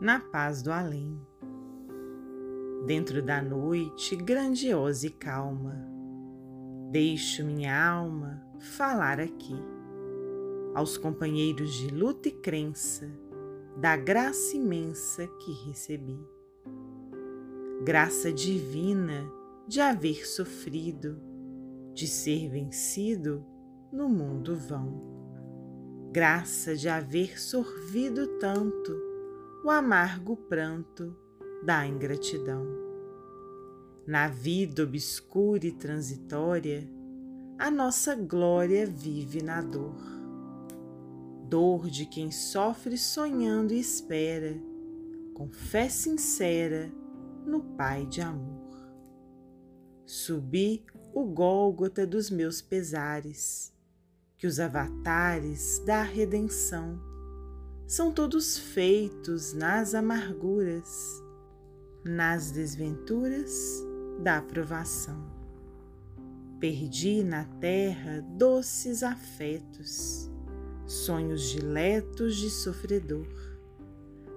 na paz do além. Dentro da noite grandiosa e calma, deixo minha alma falar aqui aos companheiros de luta e crença da graça imensa que recebi. Graça divina de haver sofrido, de ser vencido no mundo vão. Graça de haver sorvido tanto o amargo pranto da ingratidão. Na vida obscura e transitória, a nossa glória vive na dor. Dor de quem sofre sonhando e espera, com fé sincera no Pai de amor. Subi o Gólgota dos meus pesares, que os avatares da redenção são todos feitos nas amarguras, nas desventuras da aprovação. Perdi na terra doces afetos, sonhos diletos de sofredor,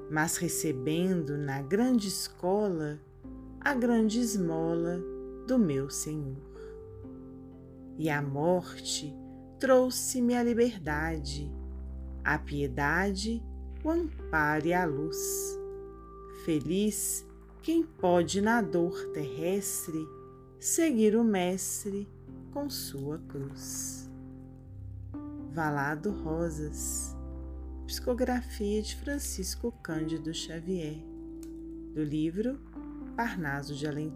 mas recebendo na grande escola a grande esmola do meu Senhor. E a morte trouxe-me a liberdade a piedade, o amparo e a luz. Feliz quem pode na dor terrestre seguir o Mestre com sua cruz. Valado Rosas, psicografia de Francisco Cândido Xavier, do livro Parnaso de Além.